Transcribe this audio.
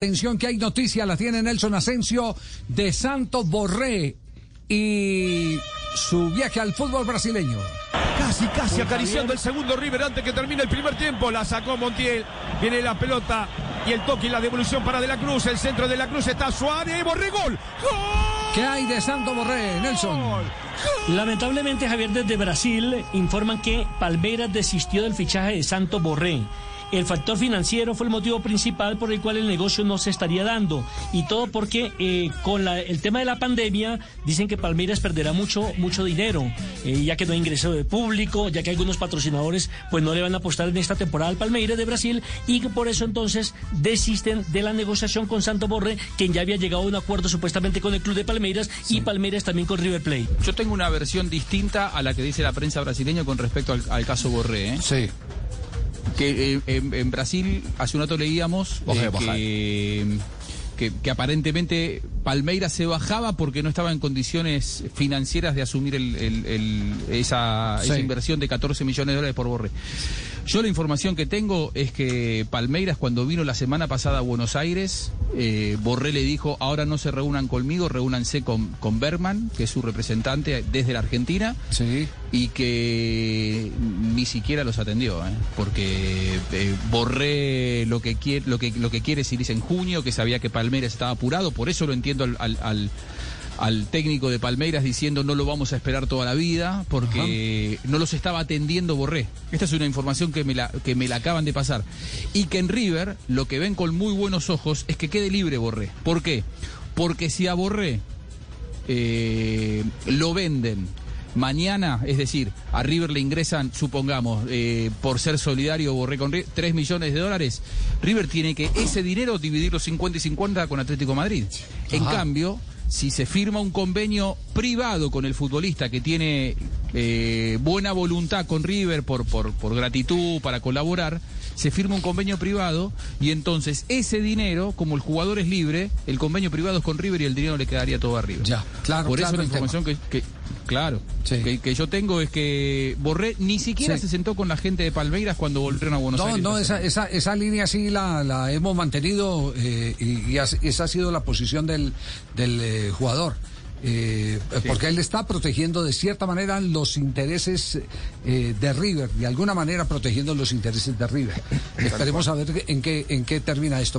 Atención que hay noticia, la tiene Nelson Asensio de Santo Borré y su viaje al fútbol brasileño. Casi, casi acariciando el segundo River antes que termine el primer tiempo. La sacó Montiel. Viene la pelota y el toque y la devolución para De la Cruz. El centro de la Cruz está Suárez. Borré gol. ¡Gol! ¿Qué hay de Santo Borré, Nelson? Lamentablemente, Javier, desde Brasil informan que Palmeiras desistió del fichaje de Santo Borré. El factor financiero fue el motivo principal por el cual el negocio no se estaría dando. Y todo porque eh, con la- el tema de la pandemia dicen que Palmeiras perderá mucho, mucho dinero, eh, ya que no hay ingreso de público, ya que algunos patrocinadores pues no le van a apostar en esta temporada al Palmeiras de Brasil y que por eso entonces desisten de la negociación con Santo Borré, quien ya había llegado a un acuerdo supuestamente con el club de Palmeiras y Palmeiras también con River Plate. Yo tengo una versión distinta a la que dice la prensa brasileña con respecto al, al caso Borré. ¿eh? Sí. Que eh, en, en Brasil hace un rato leíamos eh, que, que aparentemente Palmeiras se bajaba porque no estaba en condiciones financieras de asumir el- el- el- esa, Sí. esa inversión de 14 millones de dólares por Borré. Yo la información que tengo es que Palmeiras cuando vino la semana pasada a Buenos Aires, eh, Borré le dijo, ahora no se reúnan conmigo, reúnanse con, con Berman, que es su representante desde la Argentina Sí. y que ni siquiera los atendió, ¿eh? porque eh, Borré lo que quiere, lo que lo que quiere es irse en junio, que sabía que Palmeiras estaba apurado, por eso lo entiendo al, al- al- al técnico de Palmeiras diciendo no lo vamos a esperar toda la vida, porque no los estaba atendiendo Borré. Esta es una información que me la que me la acaban de pasar y que en River lo que ven con muy buenos ojos es que quede libre Borré. ¿Por qué? Porque si a Borré eh, lo venden mañana, es decir, a River le ingresan, supongamos, eh, por ser solidario, borré con River, 3 millones de dólares, River tiene que ese dinero dividirlo 50 y 50 con Atlético Madrid. En cambio, si se firma un convenio privado con el futbolista que tiene eh, buena voluntad con River por, por, por gratitud, para colaborar, se firma un convenio privado y entonces ese dinero, como el jugador es libre, el convenio privado es con River y el dinero le quedaría todo a River. Ya, claro, Por claro eso la información que, que- claro, Sí. que, que yo tengo es que Borré ni siquiera Sí. se sentó con la gente de Palmeiras cuando volvieron a Buenos No, Aires. no, esta esa, semana. esa, esa línea sí la, la hemos mantenido eh, y, esa ha sido la posición del, del eh, jugador. Eh, Porque él está protegiendo de cierta manera los intereses eh, de River, de alguna manera protegiendo los intereses de River. Esperemos a ver en qué, en qué termina esto.